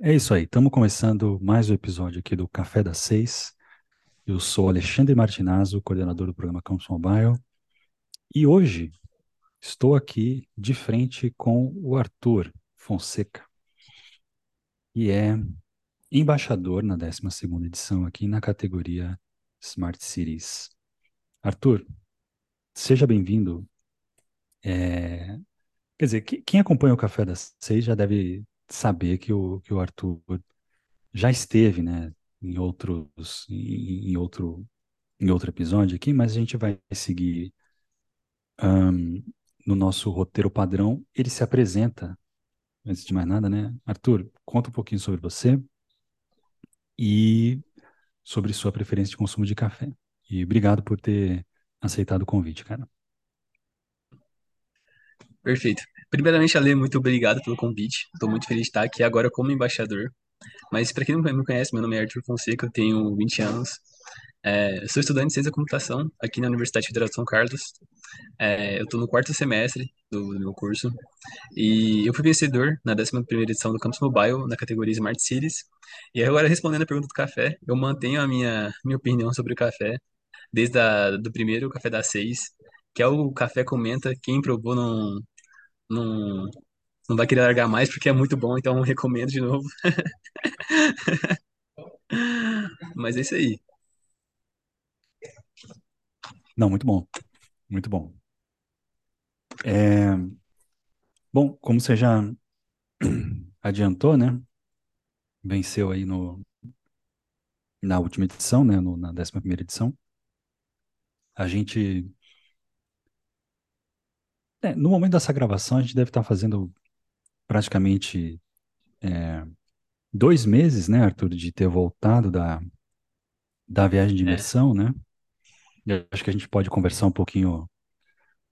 É isso aí, estamos começando mais um episódio aqui do Café das Seis. Eu sou Alexandre Martinazzo, coordenador do programa Campus Mobile, e hoje estou aqui de frente com o Arthur Fonseca, que é embaixador na 12ª edição aqui na categoria Smart Cities. Arthur, seja bem-vindo. É, Quer dizer, que- quem acompanha o Café das Seis já deve saber que o, que o Arthur já esteve, né, em outros, em, em outro, em outro episódio aqui, mas a gente vai seguir ahn, no nosso roteiro padrão. Ele se apresenta, antes de mais nada, né? Arthur, conta um pouquinho sobre você e sobre sua preferência de consumo de café. E obrigado por ter aceitado o convite, cara. Perfeito. Primeiramente, Ale, muito obrigado pelo convite. Estou muito feliz de estar aqui agora como embaixador. Mas para quem não me conhece, meu nome é Arthur Fonseca, eu tenho 20 anos. É, sou estudante de ciência da computação aqui na Universidade Federal de São Carlos. É, eu estou no quarto semestre do, do meu curso e eu fui vencedor na 11ª edição do Campus Mobile na categoria Smart Cities. E agora, respondendo a pergunta do café, eu mantenho a minha, minha opinião sobre o café desde a, do primeiro Café das Seis, que é o Café Comenta. Quem provou não, não, não vai querer largar mais porque é muito bom, então recomendo de novo. Mas é isso aí. Não, muito bom, muito bom. É, bom, como você já adiantou, né? Venceu aí no, na última edição, né? No, na 11ª edição. A gente, é, no momento dessa gravação, a gente deve estar fazendo praticamente é, dois meses, né, Arthur, de ter voltado da, da viagem de É. imersão, né? E eu acho que a gente pode conversar um pouquinho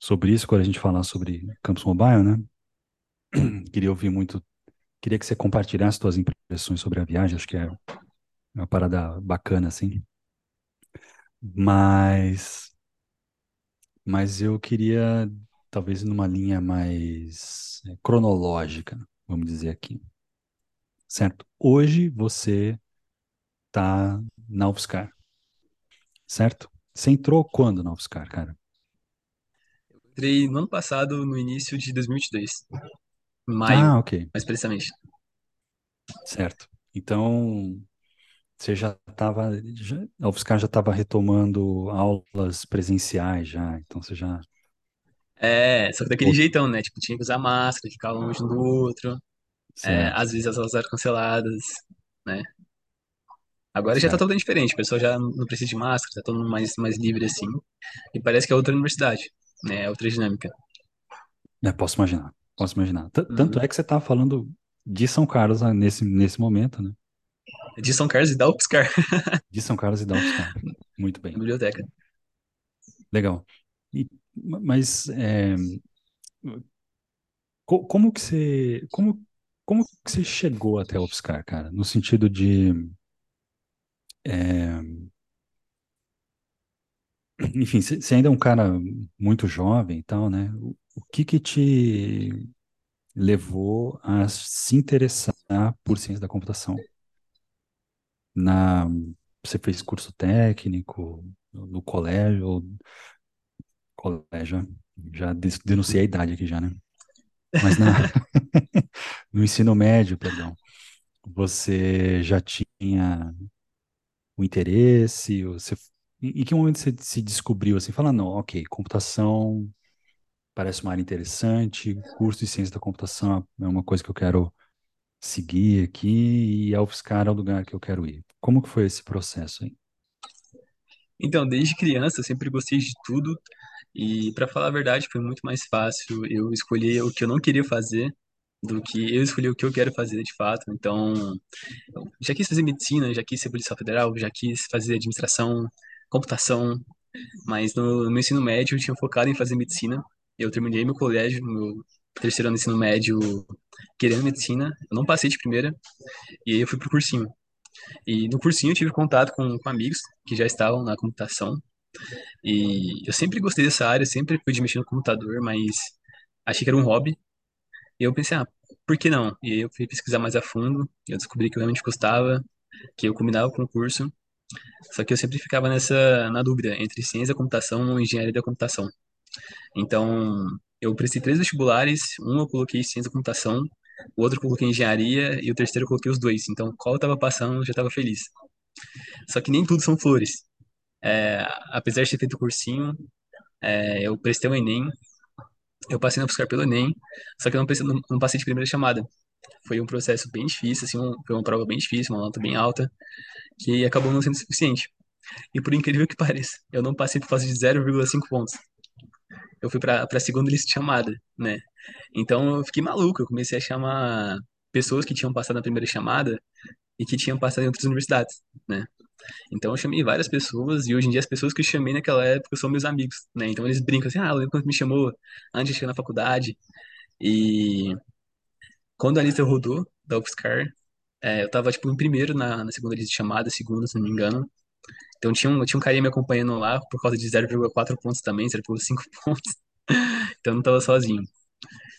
sobre isso quando a gente falar sobre Campus Mobile, né? Queria ouvir muito, queria que você compartilhasse suas impressões sobre a viagem, acho que é uma parada bacana, assim. Mas, mas eu queria, talvez, numa linha mais é, cronológica, vamos dizer aqui. Certo? Hoje você está na UFSCar, certo? Você entrou quando na UFSCar, cara? Entrei no ano passado, no início de 2022, em maio, Ah, ok, mais precisamente. certo. Então, você já estava, a UFSCar já estava retomando aulas presenciais já, então você já... É, só que daquele Pô, jeitão, né? Tipo, tinha que usar máscara, ficar longe um do outro. É, certo, às vezes as aulas eram canceladas, né? Agora já tá certo. totalmente diferente, o pessoal já não precisa de máscara, tá todo mundo mais, mais livre assim. E parece que é outra universidade, né? É outra dinâmica. É, posso imaginar, posso imaginar. Tanto Uhum. é que você está falando de São Carlos ah, nesse, nesse momento, né? De São Carlos e da UFSCar, De São Carlos e da UFSCar. Muito na bem, biblioteca. legal. Mas é, co- como que você, como, como que você chegou até a UFSCar, cara? No sentido de, é, enfim, você ainda é um cara muito jovem e tal, né? O, o que que te levou a se interessar por ciência da computação? Na, você fez curso técnico no, no colégio, ou colégio, já denunciei a idade aqui já, né? Mas na, no ensino médio, perdão, você já tinha o interesse? Você, em que momento você se descobriu assim, fala, não, ok, computação parece uma área interessante, curso de ciência da computação é uma coisa que eu quero seguir aqui e a UFSCar é o lugar que eu quero ir. Como que foi esse processo aí? Então, desde criança, eu sempre gostei de tudo. E, pra falar a verdade, foi muito mais fácil eu escolher o que eu não queria fazer do que eu escolher o que eu quero fazer de fato. Então, já quis fazer medicina, já quis ser policial federal, já quis fazer administração, computação, mas no, no meu ensino médio eu tinha focado em fazer medicina. Eu terminei meu colégio, meu terceiro ano de ensino médio, querendo medicina. Eu não passei de primeira, e aí eu fui pro cursinho. E no cursinho eu tive contato com, com amigos que já estavam na computação. E eu sempre gostei dessa área, sempre fui de mexer no computador, mas achei que era um hobby. E eu pensei, ah, por que não? E aí eu fui pesquisar mais a fundo, eu descobri que eu realmente gostava, que eu combinava com o curso, só que eu sempre ficava nessa, na dúvida, entre ciência da computação ou engenharia da computação. Então, eu prestei três vestibulares, um eu coloquei ciência da computação, o outro eu coloquei engenharia, e o terceiro eu coloquei os dois. Então, qual eu tava passando, eu já tava feliz. Só que nem tudo são flores. É, apesar de ter feito cursinho, é, eu prestei o Enem, eu passei na UFSCar pelo Enem, só que eu não, passei- não- não passei de primeira chamada. Foi um processo bem difícil, assim, um- foi uma prova bem difícil, uma nota bem alta, que acabou não sendo suficiente. E por incrível que pareça, eu não passei por causa de 0,5 pontos. Eu fui pra, pra segunda lista de chamada, né? Então eu fiquei maluco, eu comecei a chamar pessoas que tinham passado na primeira chamada e que tinham passado em outras universidades, né? Então eu chamei várias pessoas e hoje em dia as pessoas que eu chamei naquela época são meus amigos, né? Então eles brincam assim, ah, eu lembro quando me chamou antes de chegar na faculdade. E quando a lista rodou da UFSCar, é, eu tava, tipo, em primeiro na, na segunda lista de chamada, segunda, se não me engano. Então tinha um, tinha um carinha me acompanhando lá por causa de 0,4 pontos também, 0,5 pontos. Então eu não tava sozinho.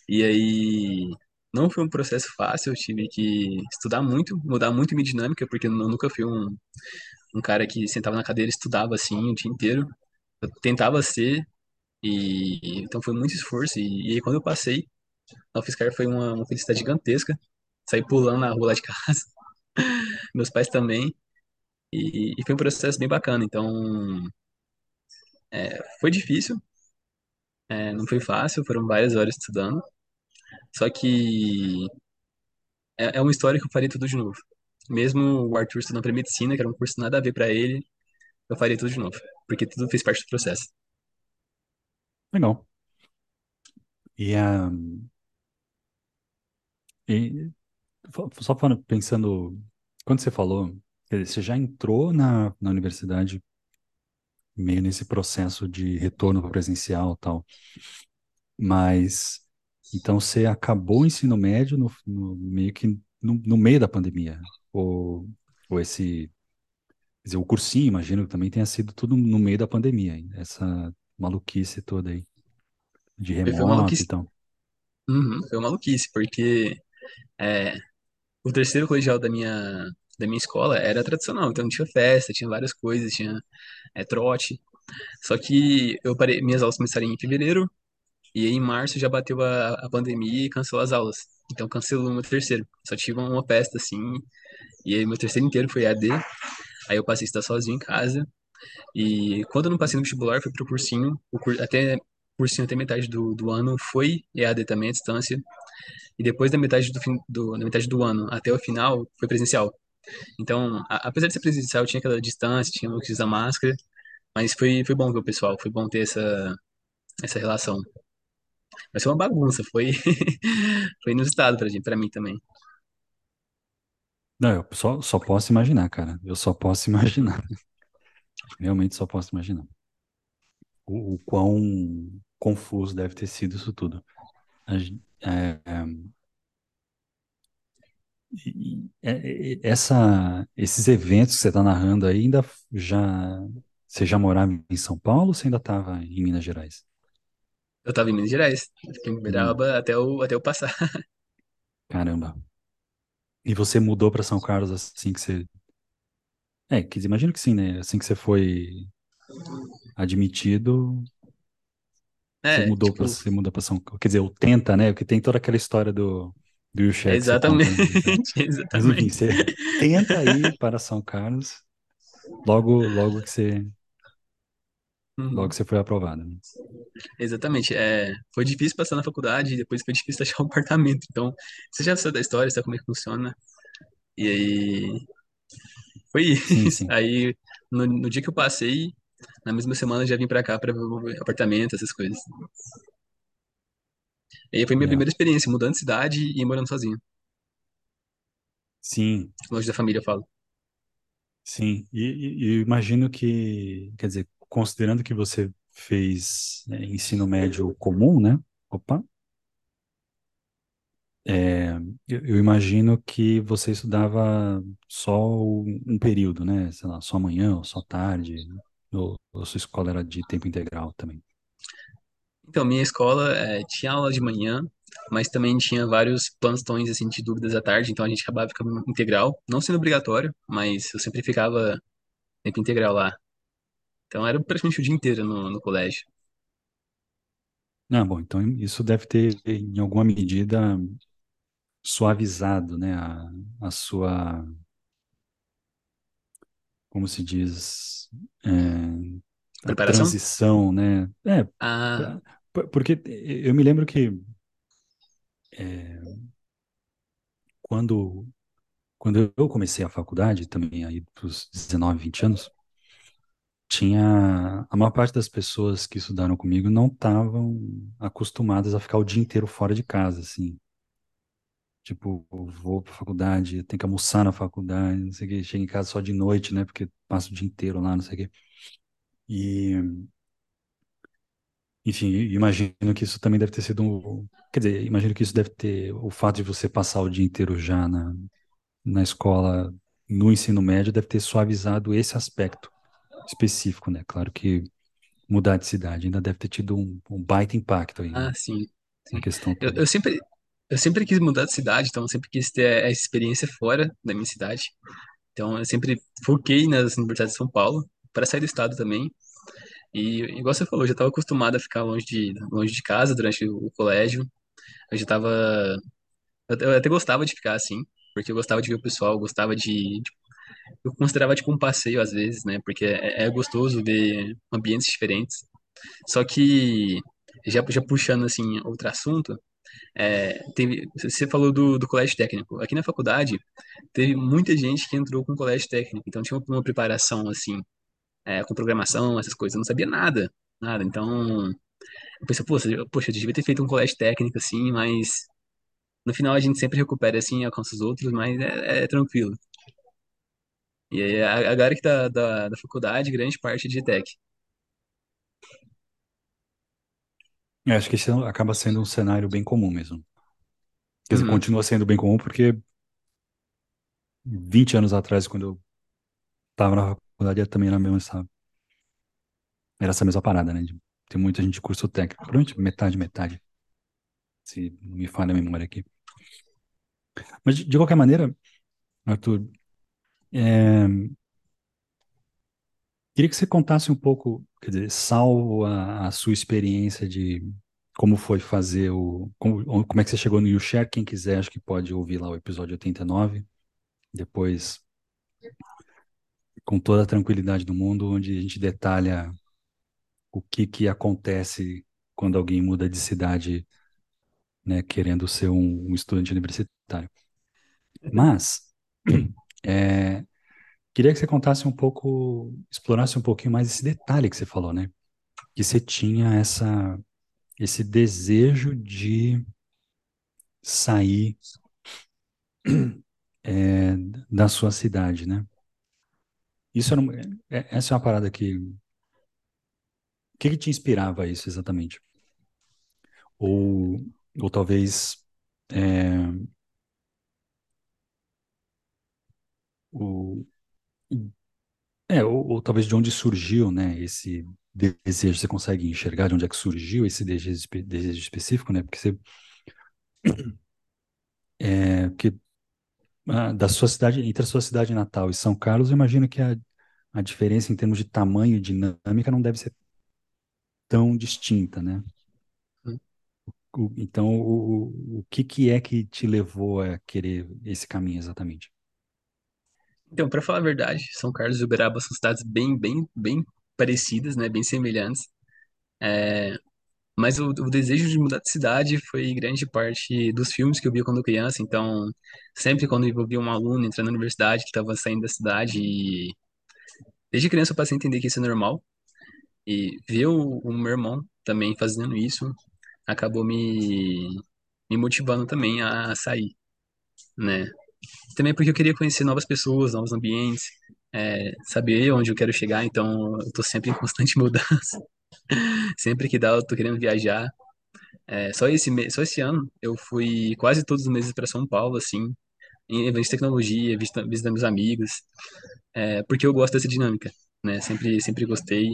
E aí não foi um processo fácil, eu tive que estudar muito, mudar muito minha dinâmica, porque eu nunca fui um, um cara que sentava na cadeira e estudava assim o dia inteiro. Eu tentava ser, e então foi muito esforço. E, e aí quando eu passei, na UFSCar foi uma, uma felicidade gigantesca. Saí pulando na rua lá de casa, meus pais também. E, e foi um processo bem bacana. Então, é, foi difícil, é, não foi fácil, foram várias horas estudando. Só que é, é uma história que eu faria tudo de novo. Mesmo o Arthur estudando para medicina, que era um curso nada a ver para ele, eu faria tudo de novo, porque tudo fez parte do processo. Legal. E, ah, e só pensando, quando você falou, você já entrou na, na universidade meio nesse processo de retorno para presencial e tal, mas então você acabou o ensino médio no, no- meio que no, no meio da pandemia, ou, ou esse, quer dizer, o cursinho, imagino que também tenha sido tudo no meio da pandemia, hein? essa maluquice toda aí, de Foi, foi remoto e maluquice. tal. Uhum, foi maluquice, porque é, o terceiro colegial da minha, da minha escola era tradicional, então tinha festa, tinha várias coisas, tinha é, trote. Só que eu parei, minhas aulas começaram em fevereiro, e aí em março já bateu a, a pandemia e cancelou as aulas. Então cancelou o meu terceiro. Só tive uma festa assim, e aí meu terceiro inteiro foi AD. Aí eu passei a estar sozinho em casa. E quando eu não passei no vestibular, fui pro cursinho. O cur... Até cursinho até metade do, do ano foi EAD também, à distância. E depois da metade do, fim, do, da metade do ano até o final, foi presencial. Então, a, apesar de ser presencial, tinha aquela distância, tinha o que usar máscara. Mas foi, foi bom ver o pessoal, foi bom ter essa, essa relação. Mas foi uma bagunça, foi, foi inusitado pra gente, pra mim também. Não, eu só, só posso imaginar, cara. Eu só posso imaginar. Realmente só posso imaginar. O, o quão confuso deve ter sido isso tudo. É, é, é- é- essa, esses eventos que você está narrando aí, ainda já. Você já morava em São Paulo ou você ainda estava em Minas Gerais? Eu tava em Minas Gerais, eu fiquei em Hum, Uberaba até eu, até eu passar. caramba. E você mudou para São Carlos assim que você. É, que imagino que sim, né? Assim que você foi admitido, Você É, mudou para tipo, você muda para São Quer dizer, o tenta, né? Porque tem toda aquela história do, do Shack que você conta, exatamente, né? Então, mas enfim, exatamente. você tenta ir para São Carlos, logo, logo que você, logo Uhum. que você foi aprovado, né? Exatamente. É, foi difícil passar na faculdade e depois foi difícil achar um apartamento. Então, você já sabe da história, sabe como é que funciona. E aí, foi Sim, isso. sim. Aí, no, no dia que eu passei, na mesma semana eu já vim pra cá pra ver o apartamento, essas coisas. E aí foi minha É. primeira experiência, mudando de cidade e morando sozinho. Sim, Longe da família, eu falo. sim. E, e- e eu imagino que, quer dizer, considerando que você fez é, ensino médio comum, né? Opa. É, eu, eu imagino que você estudava só um período, né? Sei lá, só manhã ou só tarde, ou, ou sua escola era de tempo integral também. Então, minha escola é, tinha aula de manhã mas também tinha vários plantões assim de dúvidas à tarde, então a gente acabava ficando integral, não sendo obrigatório, mas eu sempre ficava tempo integral lá. Então era praticamente o dia inteiro no, no colégio. Ah, bom, então isso deve ter, em alguma medida, suavizado, né, a, a sua, como se diz, é, a Preparação? transição, né? É, Ah, porque eu me lembro que é, quando, quando eu comecei a faculdade, também aí dos 19, 20 anos, tinha, a maior parte das pessoas que estudaram comigo não estavam acostumadas a ficar o dia inteiro fora de casa, assim. Tipo, vou pra faculdade, tenho que almoçar na faculdade, não sei o quê, chego em casa só de noite, né? Porque passo o dia inteiro lá, não sei o quê. E, enfim, imagino que isso também deve ter sido um, quer dizer, imagino que isso deve ter, o fato de você passar o dia inteiro já na, na escola, no ensino médio, deve ter suavizado esse aspecto específico, né? Claro que mudar de cidade ainda deve ter tido um, um baita impacto aí, né? ah, sim, sim. questão Eu, eu sempre, eu sempre quis mudar de cidade, então eu sempre quis ter essa experiência fora da minha cidade. Então eu sempre foquei nas universidades de São Paulo, para sair do estado também. E igual você falou, eu já estava acostumado a ficar longe de, longe de casa durante o, o colégio. Eu já estava, eu, eu até gostava de ficar assim, porque eu gostava de ver o pessoal, gostava de, eu considerava tipo um passeio às vezes, né? Porque é, é gostoso ver ambientes diferentes. Só que já, já puxando assim outro assunto, é, teve, você falou do, do colégio técnico. Aqui na faculdade teve muita gente que entrou com colégio técnico, então tinha uma preparação assim, é, com programação, essas coisas. Eu não sabia nada, nada. Então eu pensei, poxa, poxa, eu devia ter feito um colégio técnico assim, mas no final a gente sempre recupera assim, alcança os outros, mas é, é tranquilo. E aí, a, a galera que tá da, da faculdade, grande parte é de tech. É, acho que esse acaba sendo um cenário bem comum mesmo. Quer dizer, Uhum. continua sendo bem comum porque 20 anos atrás, quando eu estava na faculdade, eu também era mesmo essa, era essa mesma parada, né? de- Tem muita gente de curso técnico. Provavelmente metade, metade, se não me falha a memória aqui. Mas, de, de qualquer maneira, Arthur, é, queria que você contasse um pouco, quer dizer, salvo a, a sua experiência de como foi fazer o... Como, como é que você chegou no YouShare. Quem quiser, acho que pode ouvir lá o episódio 89. Depois, com toda a tranquilidade do mundo, onde a gente detalha o que que acontece quando alguém muda de cidade, né, querendo ser um, um estudante universitário. Mas é, queria que você contasse um pouco, explorasse um pouquinho mais esse detalhe que você falou, né? Que você tinha essa, esse desejo de sair é, da sua cidade, né? Isso era, é- essa é uma parada que, o que que te inspirava isso exatamente? Ou, ou talvez é, o, É, ou, ou talvez de onde surgiu, né, esse desejo, você consegue enxergar de onde é que surgiu esse desejo, desejo específico, né, porque você, é, porque, ah, da sua cidade, entre a sua cidade natal e São Carlos, eu imagino que a, a diferença em termos de tamanho e dinâmica não deve ser tão distinta, né? O- então, o, o o que que é que te levou a querer esse caminho exatamente? Então, para falar a verdade, São Carlos e Uberaba são cidades bem, bem, bem parecidas, né? Bem semelhantes. Mas o, o desejo de mudar de cidade foi grande parte dos filmes que eu via quando criança. Então, sempre quando eu via um aluno entrando na universidade que estava saindo da cidade, e desde criança eu passei a entender que isso é normal. E ver o, o meu irmão também fazendo isso acabou me, me motivando também a sair, né? Também porque eu queria conhecer novas pessoas, novos ambientes, é, saber onde eu quero chegar. Então, eu tô sempre em constante mudança. Sempre que dá, eu tô querendo viajar. É, só esse só esse ano eu fui quase todos os meses para São Paulo, assim, em eventos de tecnologia, visita- visitando meus amigos, é, porque eu gosto dessa dinâmica, né? Sempre, sempre gostei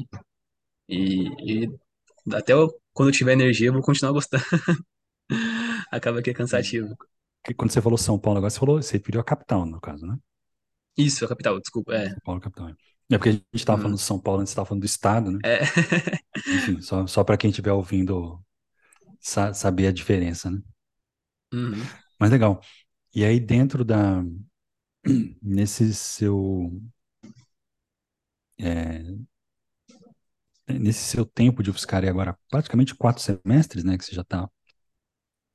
e, e até eu- quando eu tiver energia eu vou continuar gostando. Acaba que é cansativo. Quando você falou São Paulo agora, você falou, você pediu a capital, no caso, né? Isso, a capital, desculpa. É. São Paulo, capital. É É porque a gente estava falando Uhum. de São Paulo, antes estava falando do estado, né? É. Enfim, só, só para quem estiver ouvindo sa- saber a diferença, né? Uhum. Mas legal. E aí, dentro da. Nesse seu. é, nesse seu tempo de UFSCar, e agora praticamente quatro semestres, né? Que você já está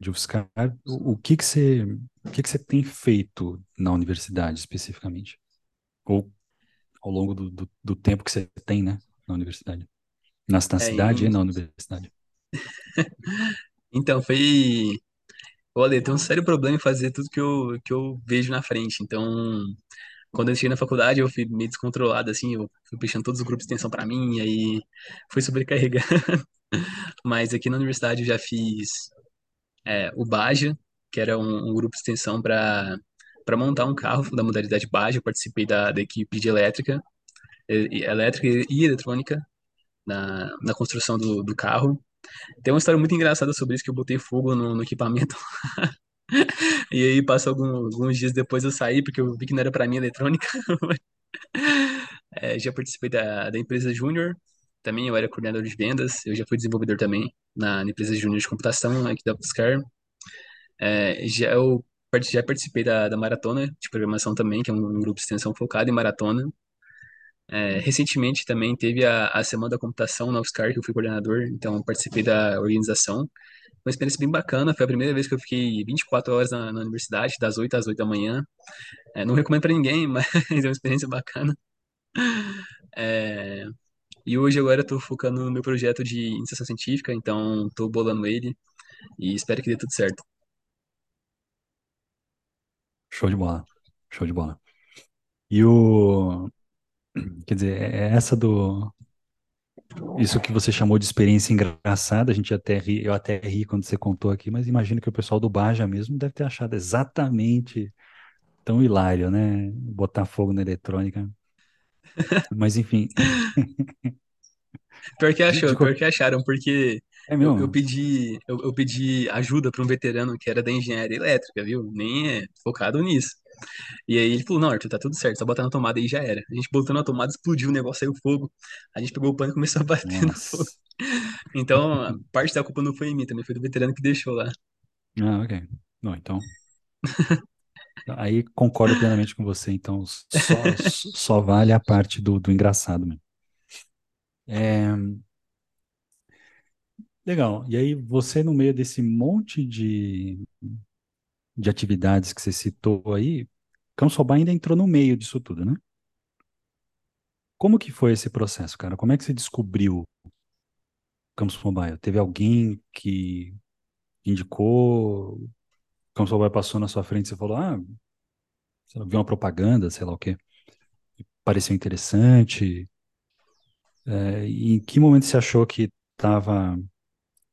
de UFSCar, o, o que que você. O que que você tem feito na universidade, especificamente? Ou ao longo do, do, do tempo que você tem, né? Na universidade? Na, na É, cidade e em- na universidade. Então, foi. Olha, eu tenho um sério problema em fazer tudo que eu, que eu vejo na frente. Então, quando eu cheguei na faculdade, eu fui meio descontrolado, assim, eu fui puxando todos os grupos de extensão pra mim, e aí fui sobrecarregando. Mas aqui na universidade eu já fiz é, o Baja, que era um, um grupo de extensão para para montar um carro da modalidade Baja. Eu participei da, da equipe de elétrica, e- elétrica e eletrônica na, na construção do, do carro. Tem uma história muito engraçada sobre isso, que eu botei fogo no, no equipamento. E aí, passou algum- alguns dias depois eu saí, porque eu vi que não era para mim eletrônica. É, já participei da, da empresa Júnior, também eu era coordenador de vendas, eu já fui desenvolvedor também na, na empresa Júnior de computação aqui da UFSCar. É, já eu já participei da, da maratona de programação também, que é um, um grupo de extensão focado em maratona. É, recentemente também teve a, a Semana da Computação na UFSCar, que eu fui coordenador, então participei da organização. Uma experiência bem bacana, foi a primeira vez que eu fiquei 24 horas na, na universidade, das 8 às 8 da manhã. É, não recomendo para ninguém, mas é uma experiência bacana. É, e hoje agora eu tô focando no meu projeto de iniciação científica, então tô bolando ele e espero que dê tudo certo. Show de bola. Show de bola. E o. Quer dizer, é é essa do. Isso que você chamou de experiência engraçada, a gente até ri, eu até ri quando você contou aqui, mas imagino que o pessoal do Baja mesmo deve ter achado exatamente tão hilário, né? Botar fogo na eletrônica. Mas enfim, Pior que achou, pior que acharam, porque é eu, eu pedi eu, eu pedi ajuda para um veterano que era da engenharia elétrica, viu? Nem é focado nisso. E aí ele falou, não, Arthur, tá tudo certo, só botar na tomada aí já era. A gente botou na tomada, explodiu o negócio, saiu fogo. A gente pegou o pano e começou a bater no fogo. Nossa. Então, a parte da culpa não foi em mim, também foi do veterano que deixou lá. Ah, ok. Bom, então, aí concordo plenamente com você. Então, só, só vale a parte do, do engraçado mesmo. É, legal. E aí, você, no meio desse monte de, de atividades que você citou aí, Cão ainda entrou no meio disso tudo, né? Como que foi esse processo, cara? Como é que você descobriu Campus Mobile? Teve alguém que indicou, Campus Mobile passou na sua frente e você falou, ah, viu uma propaganda, sei lá o quê, pareceu interessante. É, em que momento você achou que estava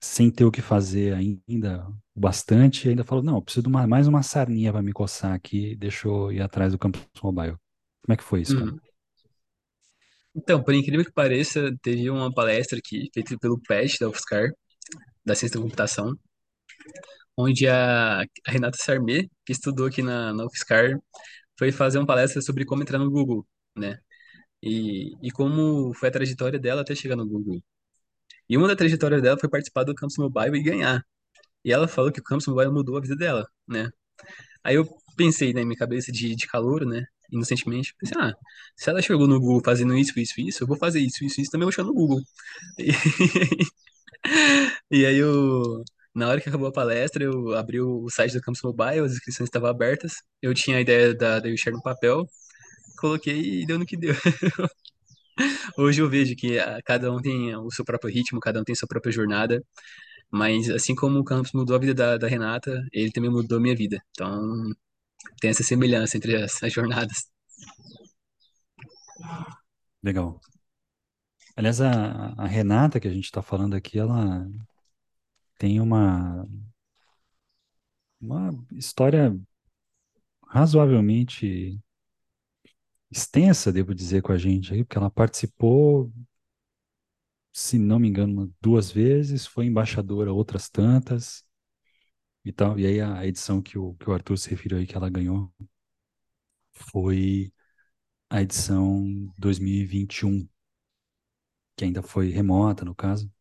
sem ter o que fazer ainda bastante e ainda falou, não, preciso de uma, mais uma sarninha para me coçar aqui, deixou ir atrás do Campus Mobile. Como é que foi isso? Uhum. Então, por incrível que pareça, teve uma palestra aqui, feita pelo PET da UFSCar, da Ciência da Computação, onde a, a Renata Sarmê, que estudou aqui na, na UFSCar, foi fazer uma palestra sobre como entrar no Google, né? E, e como foi a trajetória dela até chegar no Google. E uma da trajetória dela foi participar do Campus Mobile e ganhar. E ela falou que o Campus Mobile mudou a vida dela, né? Aí eu pensei, né, minha cabeça de, de calor, né, inocentemente, pensei, ah, se ela chegou no Google fazendo isso, isso, isso, eu vou fazer isso, isso, isso, também vou chegar no Google. E, e aí eu, na hora que acabou a palestra, eu abri o site do Campus Mobile, as inscrições estavam abertas, eu tinha a ideia da, da Share no papel, coloquei e deu no que deu. Hoje eu vejo que ah, cada um tem o seu próprio ritmo, cada um tem sua própria jornada, mas assim como o campus mudou a vida da, da Renata, ele também mudou a minha vida. Então tem essa semelhança entre as, as jornadas. Legal. Aliás, a, a Renata, que a gente está falando aqui, ela tem uma, uma história razoavelmente extensa, devo dizer, com a gente aí, porque ela participou, se não me engano, duas vezes, foi embaixadora outras tantas, e tal. E aí a edição que o, que o Arthur se referiu aí que ela ganhou foi a edição 2021, que ainda foi remota, no caso,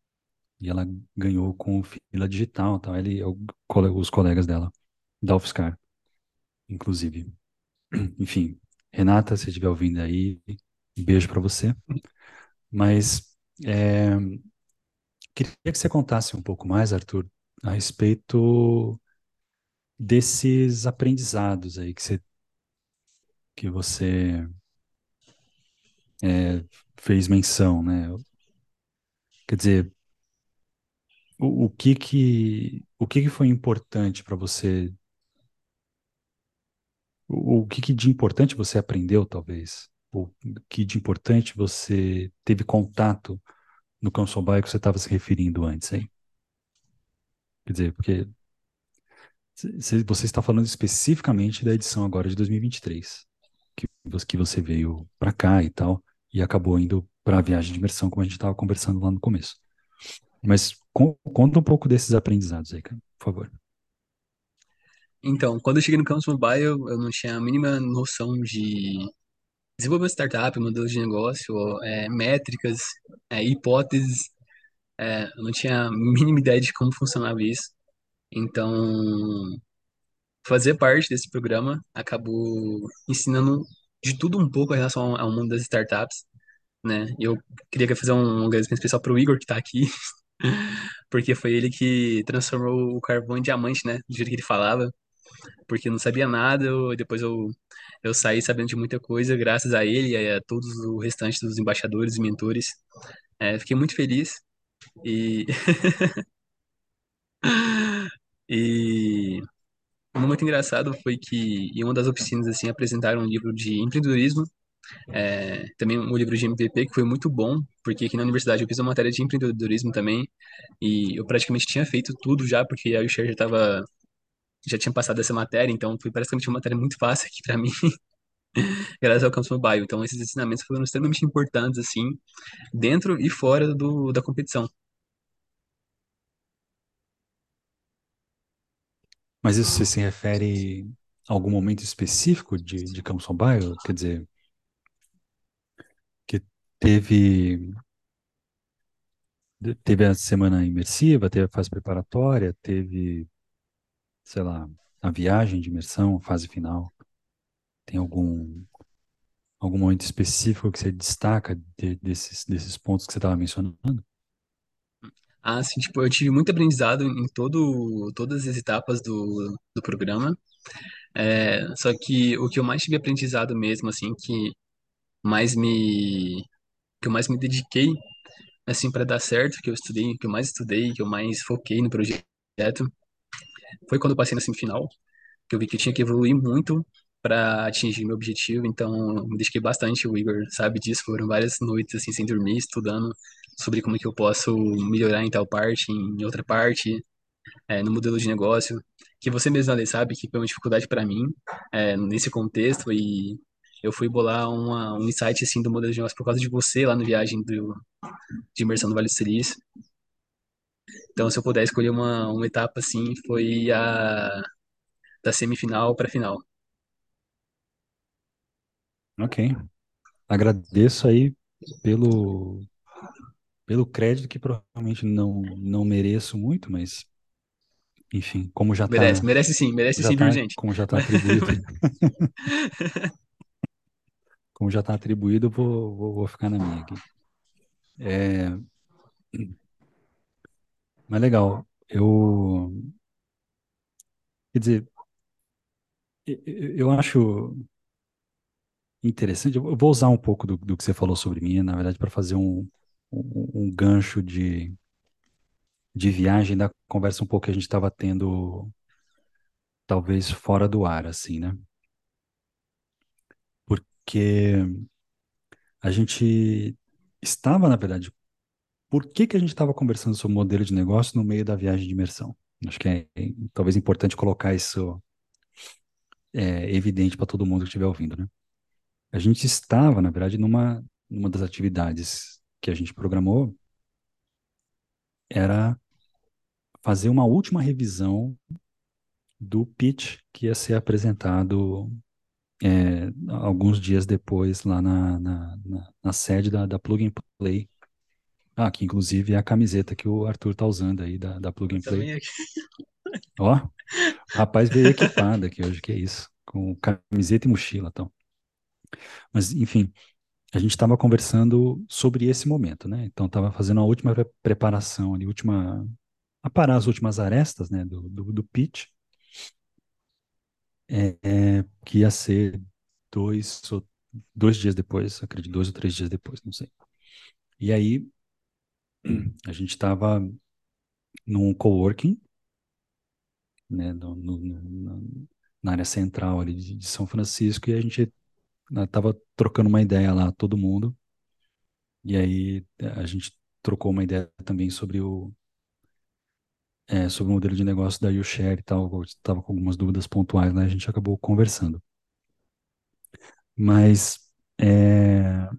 e ela ganhou com fila digital, tal. Ele, os colegas dela, da UFSCar, inclusive. Enfim, Renata, se estiver ouvindo aí, um beijo para você. Mas é, queria que você contasse um pouco mais, Arthur, a respeito desses aprendizados aí que você que você é, fez menção, né? Quer dizer, o, o que que o que que foi importante para você? O, o que que de importante você aprendeu, talvez? O que de importante você teve contato no Council By que você estava se referindo antes aí? Quer dizer, porque você está falando especificamente da edição agora de 2023, que, você veio para cá e tal, e acabou indo para a viagem de imersão, como a gente estava conversando lá no começo. Mas conta um pouco desses aprendizados aí, cara, por favor. Então, quando eu cheguei no Campus Mobile, eu não tinha a mínima noção de desenvolvimento de startup, modelo de negócio, é, métricas, é, hipóteses. É, eu não tinha a mínima ideia de como funcionava isso. Então, fazer parte desse programa acabou ensinando de tudo um pouco em relação ao mundo das startups, né? Eu queria fazer um agradecimento especial para o Igor, que está aqui, porque foi ele que transformou o carvão em diamante, né? Do jeito que ele falava, porque não sabia nada, eu, depois eu, eu saí sabendo de muita coisa, graças a ele e a todos os restantes dos embaixadores e mentores. É, fiquei muito feliz e... e um momento engraçado foi que em uma das oficinas assim apresentaram um livro de empreendedorismo, é, também um livro de MVP que foi muito bom, porque aqui na universidade eu fiz uma matéria de empreendedorismo também e eu praticamente tinha feito tudo já, porque a Usher já estava já tinha passado essa matéria, então foi praticamente uma matéria muito fácil aqui para mim, graças ao Campus Mobile. Então esses ensinamentos foram extremamente importantes assim, dentro e fora do, da competição. Mas isso você se refere a algum momento específico de, de Campus Mobile? Quer dizer, que teve teve a semana imersiva, teve a fase preparatória, teve, sei lá, a viagem de imersão, fase final. Tem algum algum momento específico que você destaca de, desses desses pontos que você estava mencionando? Ah, sim, tipo, eu tive muito aprendizado em todo, todas as etapas do, do programa. É, só que o que eu mais tive aprendizado mesmo, assim, que mais me, que eu mais me dediquei, assim, para dar certo, que eu estudei, que eu mais estudei, que eu mais foquei no projeto, foi quando eu passei na semifinal, que eu vi que eu tinha que evoluir muito para atingir meu objetivo, então me dediquei bastante, o Igor sabe disso, foram várias noites, assim, sem dormir, estudando sobre como que eu posso melhorar em tal parte, em outra parte, é, no modelo de negócio, que você mesmo ali sabe que foi uma dificuldade para mim é, nesse contexto e eu fui bolar uma, um insight assim do modelo de negócio por causa de você lá no viagem do, de imersão do Vale do Silício. Então, se eu puder escolher uma, uma etapa assim, foi a da semifinal para final. Ok. Agradeço aí pelo pelo crédito que provavelmente não não mereço muito, mas enfim, como já merece, tá, merece sim, merece já sim, tá, viu, gente? como já tá atribuído, como já tá atribuído, vou, vou, vou ficar na minha aqui. É, mas legal, eu, quer dizer, eu acho interessante, eu vou usar um pouco do, do que você falou sobre mim, na verdade, para fazer um, um, um gancho de, de viagem da conversa um pouco que a gente estava tendo talvez fora do ar, assim, né? Porque a gente estava, na verdade, por que que a gente estava conversando sobre modelo de negócio no meio da viagem de imersão? Acho que é, é talvez importante colocar isso é, evidente para todo mundo que estiver ouvindo, né? A gente estava, na verdade, numa, numa das atividades que a gente programou era fazer uma última revisão do pitch que ia ser apresentado é, alguns dias depois lá na, na, na, na sede da, da Plug and Play. Ah, que inclusive é a camiseta que o Arthur tá usando aí da, da Plug and Play. Ó, rapaz veio equipado aqui hoje, que é isso, com camiseta e mochila, então. Mas, enfim, a gente estava conversando sobre esse momento, né? Então, estava fazendo a última pre- preparação ali, última, aparar as últimas arestas, né, do, do, do pitch, é, é, que ia ser dois, dois dias depois, acredito, dois ou três dias depois, não sei. E aí, a gente estava num coworking, né, no, no- no- na área central ali de, de São Francisco, e a gente estava trocando uma ideia lá, todo mundo, e aí eh, a gente trocou uma ideia também sobre o, é, sobre o modelo de negócio da YouShare e tal, estava com algumas dúvidas pontuais, né, a gente acabou conversando. Mas é,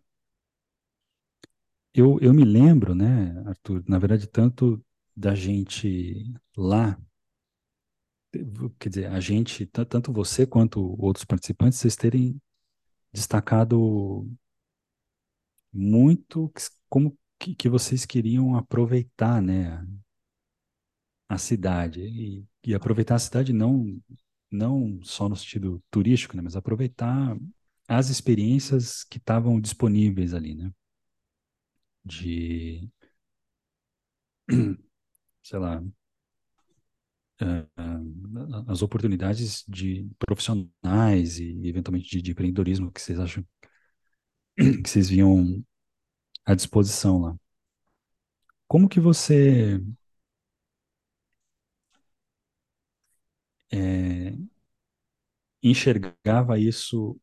eu, eu me lembro, né, Arthur, na verdade, tanto da gente lá, quer dizer, a gente, tan- tanto você quanto outros participantes, vocês terem destacado muito como que, que vocês queriam aproveitar, né, a cidade. E, e aproveitar a cidade não não só no sentido turístico, né, mas aproveitar as experiências que estavam disponíveis ali, né, de, sei lá, eh, eh, as oportunidades de profissionais e eventualmente de, de empreendedorismo que vocês acham que vocês viam à disposição lá. Como que você eh, enxergava isso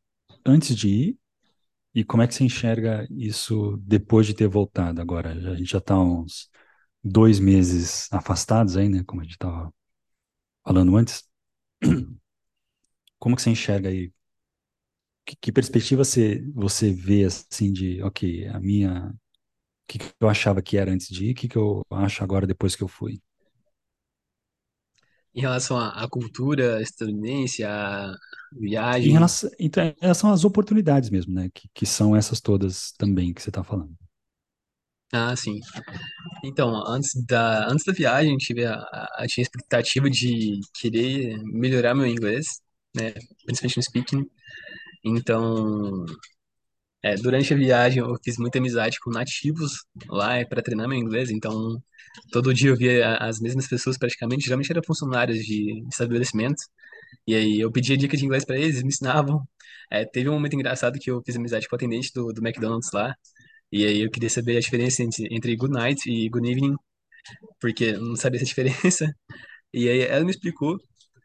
antes de ir e como é que você enxerga isso depois de ter voltado agora? A gente já está uns dois meses afastados aí, né? Como a gente estava falando antes. Como que você enxerga aí? Que, que perspectiva você, você vê assim de, ok, a minha, o que, que eu achava que era antes de ir, o que, que eu acho agora depois que eu fui? Em relação à, à cultura estadunidense, à Em viagem. relação, então, em relação às oportunidades mesmo, né? Que, que são essas todas também que você está falando. Ah, sim. Então, antes da, antes da viagem, tive a, a, tinha a expectativa de querer melhorar meu inglês, né? Principalmente no speaking. Então, é, durante a viagem eu fiz muita amizade com nativos lá para treinar meu inglês. Então, todo dia eu via as mesmas pessoas praticamente. Geralmente eram funcionários de estabelecimento. E aí eu pedia dica de inglês para eles, eles me ensinavam. É, teve um momento engraçado que eu fiz amizade com o atendente do, do McDonald's lá. E aí eu queria saber a diferença entre, entre good night e good evening, porque eu não sabia essa diferença. E aí ela me explicou.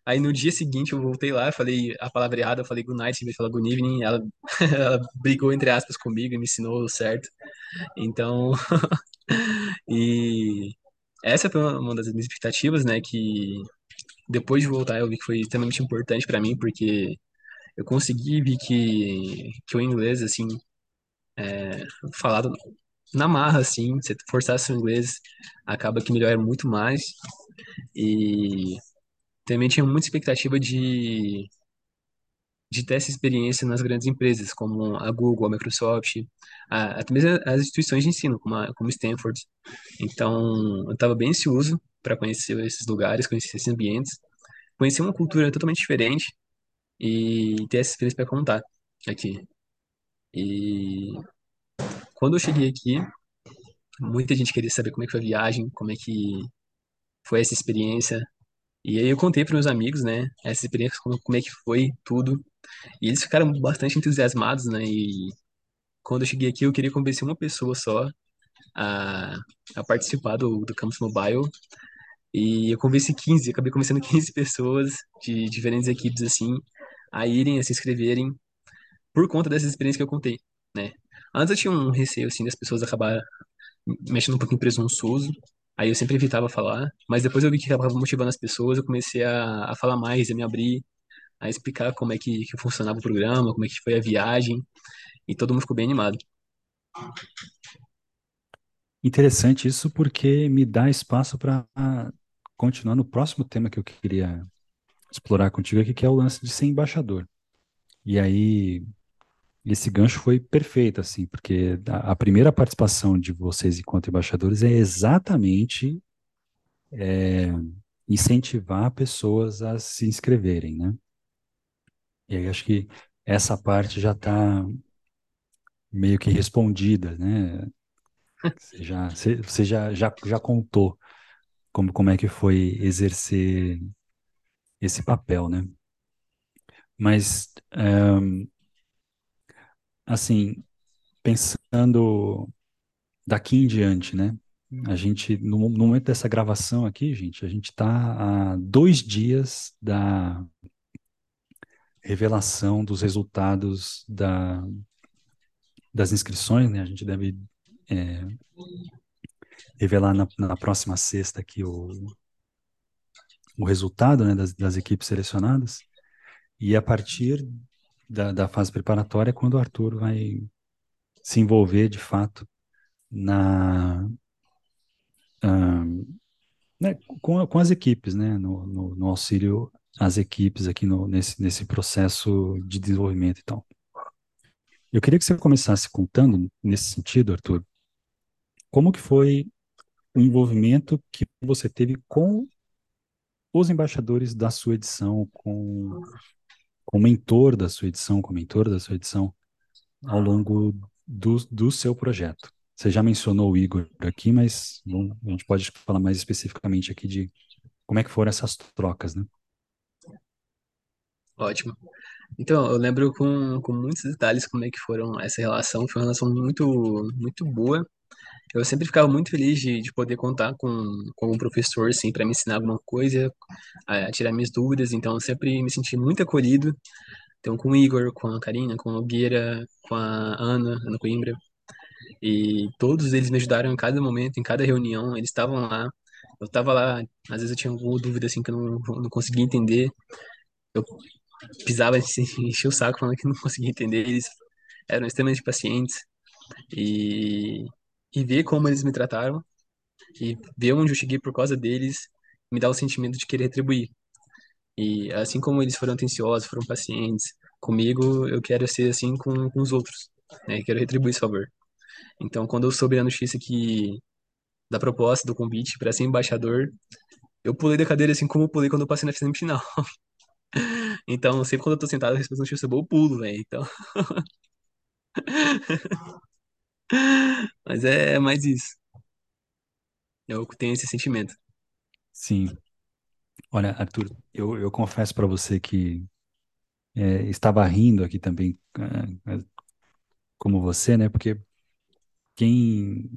Aí no dia seguinte eu voltei lá, falei a palavra errada, eu falei good night em vez de falar good evening. Ela, ela brigou entre aspas comigo e me ensinou o certo. Então, e essa foi uma das minhas expectativas, né? Que depois de voltar eu vi que foi extremamente importante para mim, porque eu consegui ver que, que o inglês, assim, falado na marra, assim, você forçar seu inglês, acaba que melhora muito mais. E também tinha muita expectativa de, de ter essa experiência nas grandes empresas, como a Google, a Microsoft, até mesmo as instituições de ensino, como, a, como Stanford. Então, eu estava bem ansioso para conhecer esses lugares, conhecer esses ambientes, conhecer uma cultura totalmente diferente e ter essa experiência para contar aqui. E quando eu cheguei aqui, muita gente queria saber como é que foi a viagem, como é que foi essa experiência. E aí eu contei para meus amigos, né, essa experiência, como, como é que foi tudo. E eles ficaram bastante entusiasmados, né? E quando eu cheguei aqui, eu queria convencer uma pessoa só a, a participar do, do Campus Mobile. E eu convenci 15, acabei convencendo 15 pessoas de diferentes equipes, assim, a irem, a se inscreverem, por conta dessas experiências que eu contei, né? Antes eu tinha um receio, assim, das pessoas acabar mexendo um pouquinho presunçoso, aí eu sempre evitava falar, mas depois eu vi que acabava motivando as pessoas, eu comecei a, a falar mais, a me abrir, a explicar como é que, que funcionava o programa, como é que foi a viagem, e todo mundo ficou bem animado. Interessante isso porque me dá espaço para continuar no próximo tema que eu queria explorar contigo aqui, que é o lance de ser embaixador. E aí, esse gancho foi perfeito, assim, porque a, a primeira participação de vocês enquanto embaixadores é exatamente é, incentivar pessoas a se inscreverem, né? E aí acho que essa parte já está meio que respondida, né? Você já, você, já, já, já contou como, como é que foi exercer esse papel, né? Mas, é, assim, pensando daqui em diante, né? A gente, no, no momento dessa gravação aqui, gente, a gente está a dois dias da revelação dos resultados da, das inscrições, né? A gente deve é, revelar na, na, próxima sexta aqui o, o resultado né, das, das equipes selecionadas. E a partir da, da fase preparatória, é quando o Arthur vai se envolver de fato na uh, né, com, com as equipes, né, no, no, no auxílio às equipes aqui no, nesse, nesse processo de desenvolvimento e tal. Eu queria que você começasse contando, nesse sentido, Arthur, como que foi o envolvimento que você teve com os embaixadores da sua edição, com, com o mentor da sua edição, com o mentor da sua edição, ao longo do, do seu projeto. Você já mencionou o Igor aqui, mas bom, a gente pode falar mais especificamente aqui de como é que foram essas trocas, né? Ótimo. Então, eu lembro com, com muitos detalhes como é que foram essa relação. Foi uma relação muito, muito boa. Eu sempre ficava muito feliz de, de poder contar com, com algum professor, assim, para me ensinar alguma coisa, a, a tirar minhas dúvidas. Então, eu sempre me senti muito acolhido. Então, com o Igor, com a Karina, com a Nogueira, com a Ana, Ana Coimbra. E todos eles me ajudaram em cada momento, em cada reunião. Eles estavam lá. Eu estava lá, às vezes eu tinha alguma dúvida, assim, que eu não, não conseguia entender. Eu pisava, assim, enchia o saco falando que não conseguia entender. Eles eram extremamente pacientes. E, e ver como eles me trataram e ver onde eu cheguei por causa deles me dá o sentimento de querer retribuir. E assim como eles foram atenciosos, foram pacientes comigo, eu quero ser assim com, com os outros, né? Quero retribuir esse favor. Então, quando eu soube a notícia que da proposta do convite para ser embaixador, eu pulei da cadeira assim como eu pulei quando eu passei na semifinal. Então, sempre quando eu tô sentado, a resposta notícia boa, eu pulo, velho. Então. Mas é mais isso. Eu tenho esse sentimento. Sim. Olha, Arthur, eu, eu confesso para você que é, estava rindo aqui também, é, como você, né? Porque quem,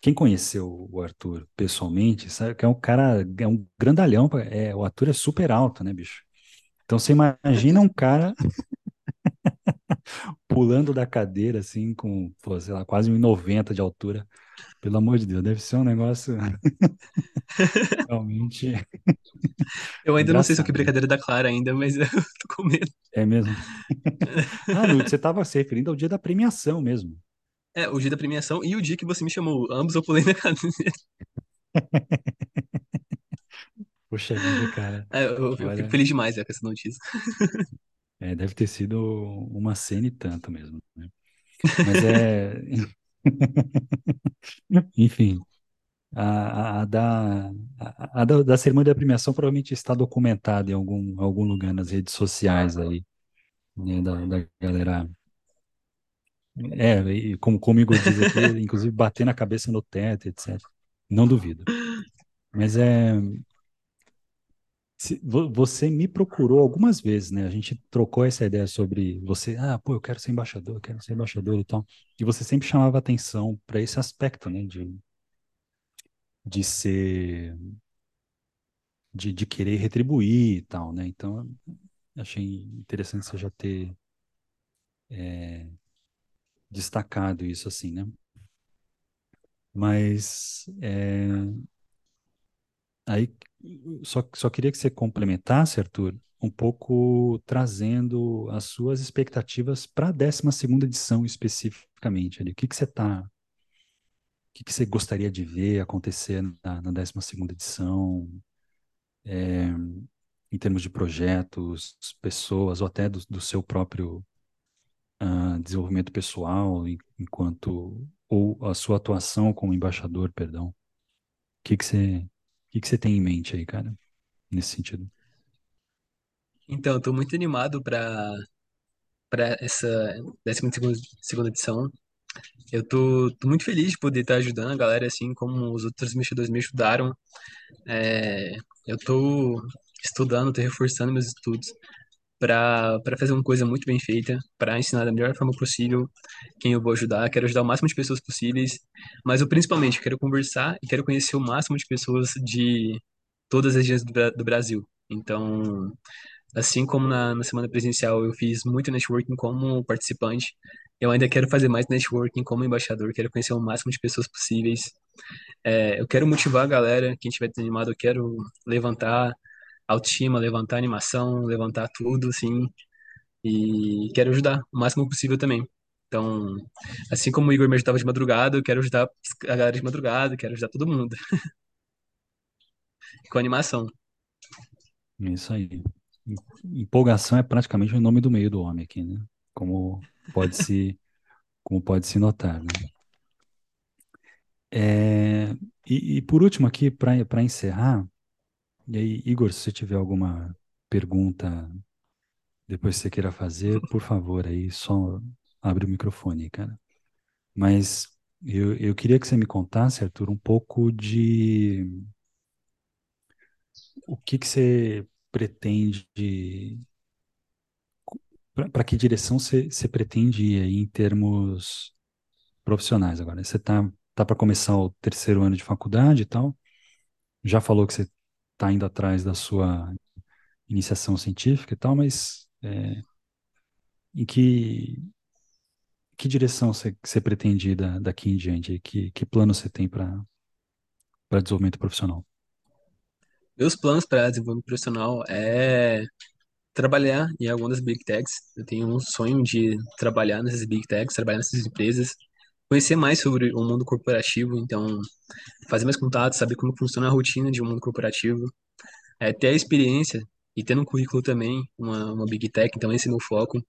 quem conheceu o Arthur pessoalmente, sabe que é um cara, é um grandalhão. É, o Arthur é super alto, né, bicho? Então você imagina um cara pulando da cadeira, assim, com, pô, sei lá, quase 1,90 de altura. Pelo amor de Deus, deve ser um negócio realmente. Eu ainda não sei se eu quebrei a cadeira da Clara ainda, mas eu tô com medo. É mesmo? ah, Lu, você estava se referindo ao dia da premiação mesmo. É, o dia da premiação e o dia que você me chamou. Ambos eu pulei na cadeira. Poxa vida, cara. É, eu, eu Olha, fico feliz demais é, com essa notícia. É, deve ter sido uma cena e tanto mesmo. Né? Mas é. Enfim, a, a, da, a, a da, da cerimônia da premiação provavelmente está documentada em algum, algum lugar nas redes sociais aí, né, da, da galera. É, e como, o diz aqui, inclusive bater na cabeça no teto, etc. Não duvido. Mas é. Você me procurou algumas vezes, né? A gente trocou essa ideia sobre você, ah, pô, eu quero ser embaixador, eu quero ser embaixador e tal. E você sempre chamava atenção para esse aspecto, né? De, de ser, de, de querer retribuir e tal, né? Então, achei interessante você já ter é, destacado isso assim, né? Mas é, aí só, só queria que você complementasse, Arthur, um pouco trazendo as suas expectativas para a décima segunda edição especificamente ali. O que que você tá, o que que você gostaria de ver acontecer na, na décima segunda edição? É, em termos de projetos, pessoas, ou até do, do seu próprio uh, desenvolvimento pessoal, enquanto ou a sua atuação como embaixador, perdão. O que que você, que que você tem em mente aí, cara, nesse sentido? Então, eu tô muito animado para para essa décima segunda segunda edição. Eu tô, tô muito feliz de poder estar ajudando a galera, assim como os outros mexedores me ajudaram. É, eu tô estudando, tô reforçando meus estudos para fazer uma coisa muito bem feita, para ensinar da melhor forma possível quem eu vou ajudar. Quero ajudar o máximo de pessoas possíveis, mas eu principalmente quero conversar e quero conhecer o máximo de pessoas de todas as regiões do, do Brasil. Então, assim como na, na semana presencial eu fiz muito networking como participante, eu ainda quero fazer mais networking como embaixador, quero conhecer o máximo de pessoas possíveis. É, eu quero motivar a galera, quem estiver desanimado, eu quero levantar autoestima, levantar animação, levantar tudo, assim, e quero ajudar o máximo possível também. Então, assim como o Igor me ajudava de madrugada, eu quero ajudar a galera de madrugada, quero ajudar todo mundo, com animação. Isso aí. Em- Empolgação é praticamente o nome do meio do homem aqui, né? Como pode se, como pode se notar, né? É, e, e por último aqui, para encerrar, e aí, Igor, se você tiver alguma pergunta depois que você queira fazer, por favor, aí só abre o microfone, cara. Mas eu, eu queria que você me contasse, Arthur, um pouco de o que que você pretende, para que direção você, você pretende ir aí em termos profissionais agora. Você tá, tá para começar o terceiro ano de faculdade e tal, já falou que você está indo atrás da sua iniciação científica e tal, mas é, em que, que direção você, pretende da, daqui em diante? Que, que plano você tem para desenvolvimento profissional? Meus planos para desenvolvimento profissional é trabalhar em alguma das Big Techs. Eu tenho um sonho de trabalhar nessas Big Techs, trabalhar nessas empresas, conhecer mais sobre o mundo corporativo, então fazer mais contatos, saber como funciona a rotina de um mundo corporativo, é, ter a experiência e ter no currículo também uma, uma Big Tech, então esse é meu foco.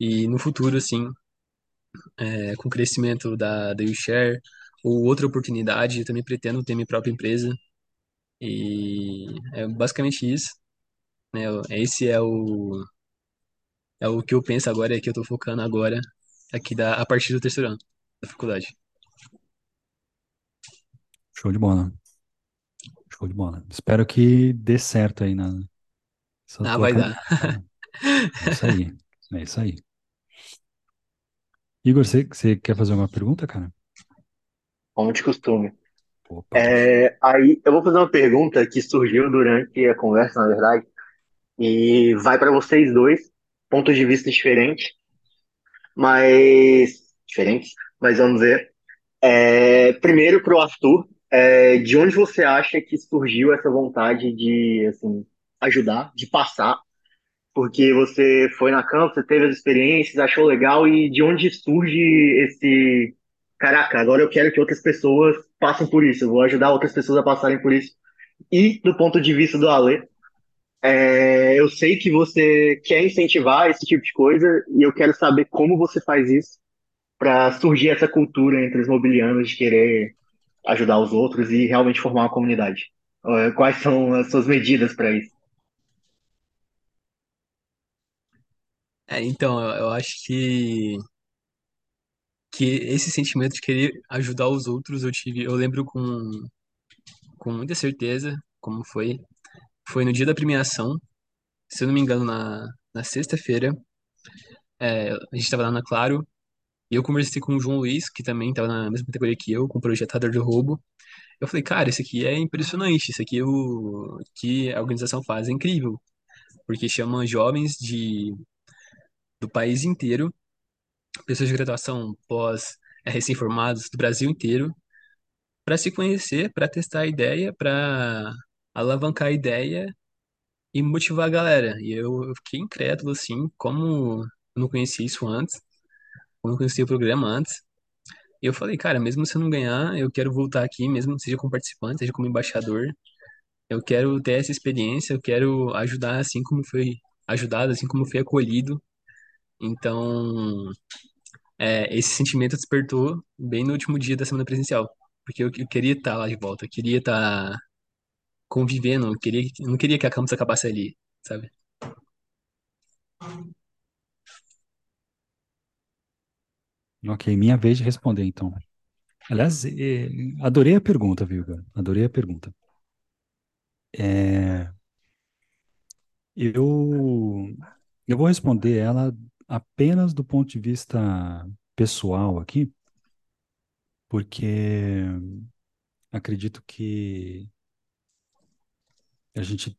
E no futuro, assim, é, com o crescimento da, da YouShare ou outra oportunidade, eu também pretendo ter minha própria empresa. E é basicamente isso, né? Esse é o, é o que eu penso agora, é que eu tô focando agora, aqui da, a partir do terceiro ano da faculdade. Show de bola. Show de bola. Espero que dê certo aí na essa Ah, vai dar. caminhada. É isso aí. É isso aí. Igor, você, você quer fazer alguma pergunta, cara? como de costume. Opa. É, aí eu vou fazer uma pergunta que surgiu durante a conversa, na verdade, e vai para vocês dois, pontos de vista diferentes, mas diferentes, mas vamos ver. É, primeiro para o Arthur, é, de onde você acha que surgiu essa vontade de assim ajudar, de passar? Porque você foi na campo, você teve as experiências, achou legal e de onde surge esse Caraca, agora eu quero que outras pessoas passem por isso, eu vou ajudar outras pessoas a passarem por isso. E do ponto de vista do Ale, é, eu sei que você quer incentivar esse tipo de coisa e eu quero saber como você faz isso para surgir essa cultura entre os mobilianos de querer ajudar os outros e realmente formar uma comunidade. Quais são as suas medidas para isso? É, então, eu, eu acho que, que esse sentimento de querer ajudar os outros, eu tive, eu lembro com, com muita certeza como foi. Foi no dia da premiação, se eu não me engano, na, na sexta-feira, é, a gente estava lá na Claro, e eu conversei com o João Luiz, que também estava na mesma categoria que eu, com o projeto Radar de Roubo. Eu falei, cara, isso aqui é impressionante, isso aqui é o que a organização faz é incrível, porque chama jovens de, do país inteiro, pessoas de graduação pós, é, recém-formados do Brasil inteiro, para se conhecer, para testar a ideia, para alavancar a ideia e motivar a galera. E eu, eu fiquei incrédulo, assim, como eu não conhecia isso antes, como eu não conhecia o programa antes. E eu falei, cara, mesmo se eu não ganhar, eu quero voltar aqui, mesmo seja como participante, seja como embaixador, Eu quero ter essa experiência, eu quero ajudar assim como foi ajudado, assim como fui acolhido. Então, é, esse sentimento despertou bem no último dia da semana presencial, porque eu, eu queria estar lá de volta, eu queria estar convivendo, eu queria, eu não queria que a campus acabasse ali, sabe? Ok, minha vez de responder, então. Aliás, eh, adorei a pergunta, viu? Adorei a pergunta. É, eu, eu vou responder ela apenas do ponto de vista pessoal aqui, porque acredito que a gente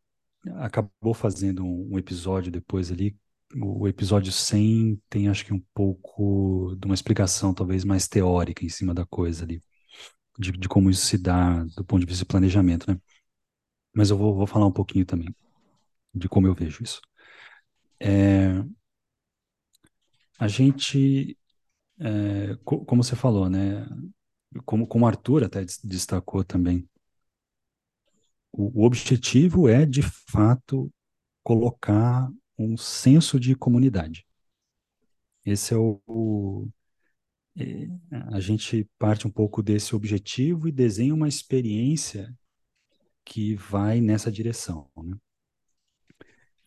acabou fazendo um episódio depois ali. O, episódio 100 tem, acho que, um pouco de uma explicação, talvez mais teórica em cima da coisa ali, de, de como isso se dá do ponto de vista de planejamento, né? Mas eu vou, vou falar um pouquinho também de como eu vejo isso. É, a gente, é, co- como você falou, né? Como, como Arthur até des- destacou também, o, o objetivo é, de fato, colocar um senso de comunidade. Esse é o, é, a gente parte um pouco desse objetivo e desenha uma experiência que vai nessa direção, né?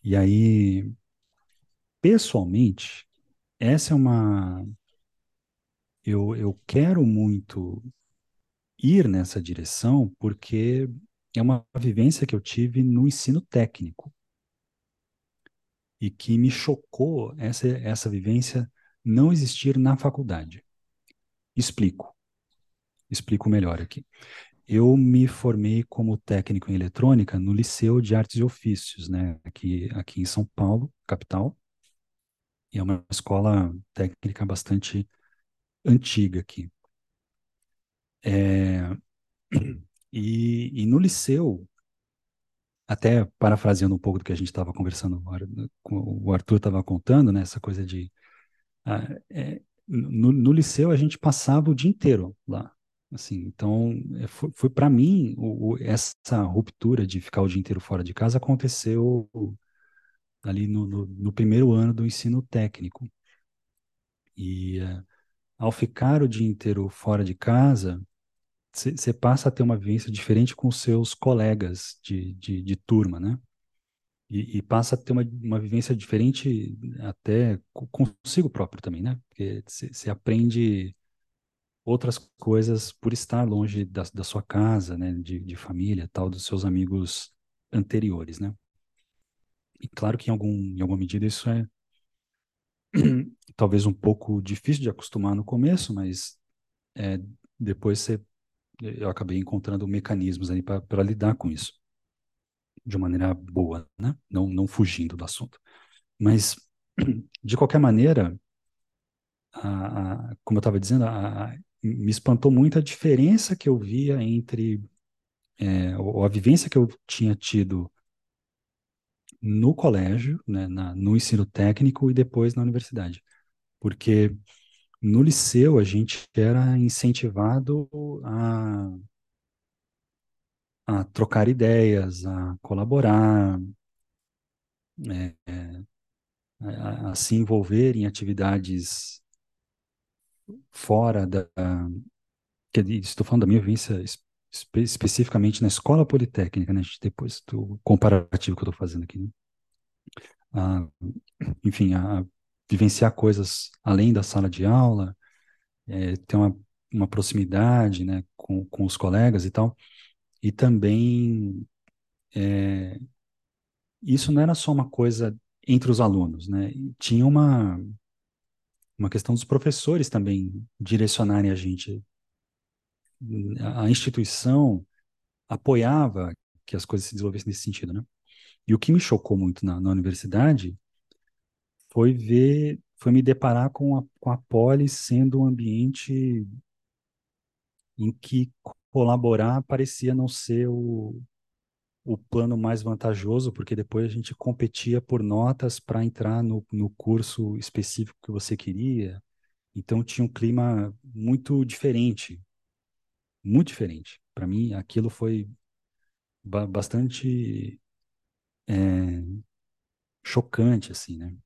E aí, pessoalmente, essa é uma eu, eu quero muito ir nessa direção porque é uma vivência que eu tive no ensino técnico e que me chocou essa, essa vivência não existir na faculdade. Explico, explico melhor aqui. Eu me formei como técnico em eletrônica no Liceu de Artes e Ofícios, né, aqui, aqui em São Paulo, capital, e é uma escola técnica bastante antiga aqui. É, e, e no liceu, até parafraseando um pouco do que a gente estava conversando, o Arthur estava contando, né, essa coisa de. ah, é, no, no liceu a gente passava o dia inteiro lá. Assim, então, é, foi, foi para mim, o, o, essa ruptura de ficar o dia inteiro fora de casa aconteceu ali no, no, no primeiro ano do ensino técnico. E uh, ao ficar o dia inteiro fora de casa, você passa a ter uma vivência diferente com seus colegas de, de, de turma, né? E, e, passa a ter uma, uma vivência diferente até consigo próprio também, né? Porque você aprende outras coisas por estar longe da, da sua casa, né? De, de família, tal, dos seus amigos anteriores, né? E claro que em, algum, em alguma medida isso é talvez um pouco difícil de acostumar no começo, mas é, depois você eu acabei encontrando mecanismos aí para lidar com isso de maneira boa, né? Não, não fugindo do assunto. Mas, de qualquer maneira, a, a, como eu estava dizendo, a, me espantou muito a diferença que eu via entre é, ou a vivência que eu tinha tido no colégio, né, na, no ensino técnico e depois na universidade. Porque no liceu a gente era incentivado a a trocar ideias, a colaborar, é, a, a, se envolver em atividades fora da. Estou falando da minha vivência espe, especificamente na escola politécnica, né? Depois do comparativo que eu estou fazendo aqui. Né? A, enfim, a, vivenciar coisas além da sala de aula, é, ter uma, uma proximidade né, com, com os colegas e tal e também é, isso não era só uma coisa entre os alunos, né? Tinha uma uma questão dos professores também direcionarem a gente. A instituição apoiava que as coisas se desenvolvessem nesse sentido, né? E o que me chocou muito na, na universidade foi ver, foi me deparar com a, com a Polis sendo um ambiente em que colaborar parecia não ser o, o plano mais vantajoso, porque depois a gente competia por notas para entrar no, no curso específico que você queria. Então tinha um clima muito diferente, muito diferente. Para mim, aquilo foi ba bastante é, chocante, assim, né?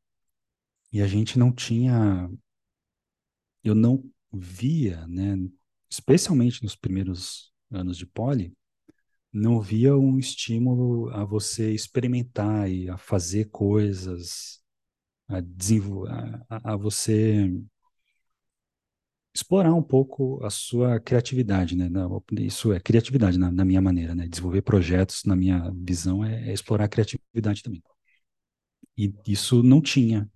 E a gente não tinha, eu não via, né, especialmente nos primeiros anos de poli, não via um estímulo a você experimentar e a fazer coisas, a, a, a você explorar um pouco a sua criatividade, né? Isso é criatividade na, na minha maneira, né? Desenvolver projetos, na minha visão, é, é, explorar a criatividade também. E isso não tinha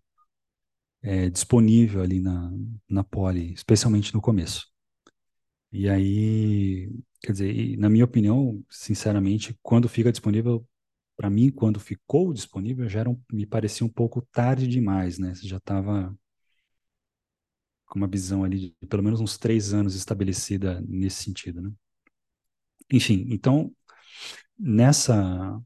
é, disponível ali na, na Poli, especialmente no começo. E aí, quer dizer, na minha opinião, sinceramente, quando fica disponível, para mim, quando ficou disponível, já um, me parecia um pouco tarde demais, né? Você já estava com uma visão ali de pelo menos uns três anos estabelecida nesse sentido, né? Enfim, então, nessa,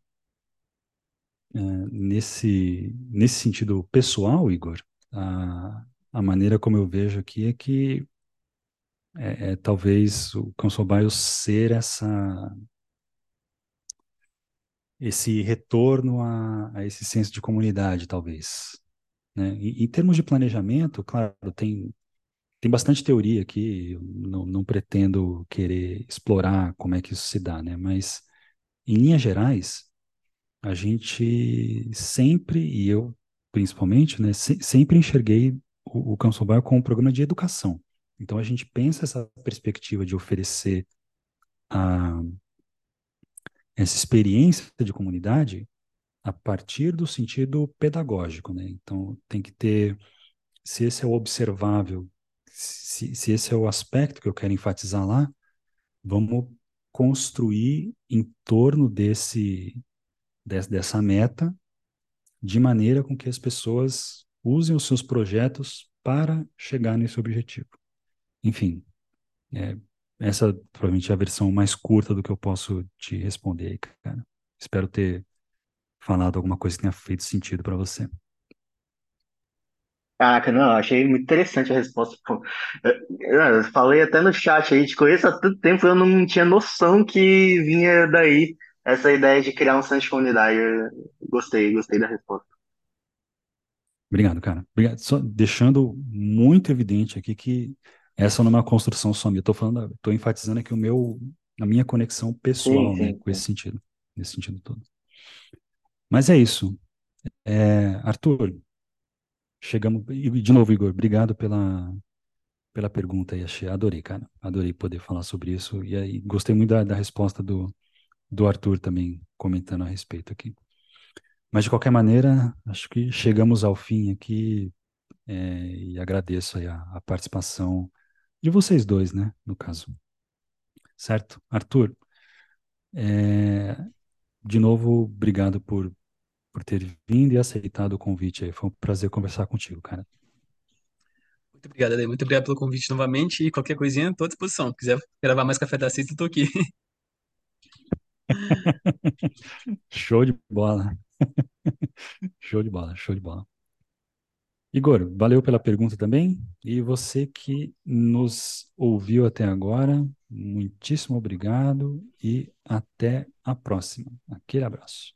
é, nesse, nesse sentido pessoal, Igor, a, a maneira como eu vejo aqui é que é, é talvez o Council Bio ser essa esse retorno a, a, esse senso de comunidade, talvez. Né? em termos de planejamento, claro, tem tem bastante teoria aqui, não, não, pretendo querer explorar como é que isso se dá, né? Mas, em linhas gerais, a gente sempre, e eu principalmente, né, se, sempre enxerguei o, o Council Bio como um programa de educação. Então, a gente pensa essa perspectiva de oferecer a, essa experiência de comunidade a partir do sentido pedagógico, né? Então, tem que ter, se esse é o observável se, se esse é o aspecto que eu quero enfatizar lá, vamos construir em torno desse dessa meta, de maneira com que as pessoas usem os seus projetos para chegar nesse objetivo. Enfim, é, essa provavelmente é a versão mais curta do que eu posso te responder aí, cara. Espero ter falado alguma coisa que tenha feito sentido para você. Caraca, não, achei muito interessante a resposta. Pô, eu, falei até no chat aí, te conheço há tanto tempo, eu não tinha noção que vinha daí essa ideia de criar um centro de comunidade. Eu gostei, gostei da resposta. Obrigado, cara. Obrigado. Só deixando muito evidente aqui que essa não é uma construção só minha. Estou falando, estou enfatizando aqui o meu, a minha conexão pessoal, sim, né, sim, com esse sentido, nesse sentido todo. Mas é isso. É, Arthur, chegamos. E, de novo, Igor, obrigado pela, pela pergunta. Achei, adorei, cara. Adorei poder falar sobre isso. E aí, gostei muito da, da resposta do, do Arthur também, comentando a respeito aqui. Mas, de qualquer maneira, acho que chegamos ao fim aqui. É, e agradeço a, a participação de vocês dois, né? No caso. Certo? Arthur, é, de novo, obrigado por por ter vindo e aceitado o convite aí. Foi um prazer conversar contigo, cara. Muito obrigado, Ale. Muito obrigado pelo convite novamente e qualquer coisinha, estou à disposição. Se quiser gravar mais Café da Cita, estou aqui. show de bola. show de bola, show de bola. Igor, valeu pela pergunta também. E você que nos ouviu até agora, muitíssimo obrigado e até a próxima. Aquele abraço.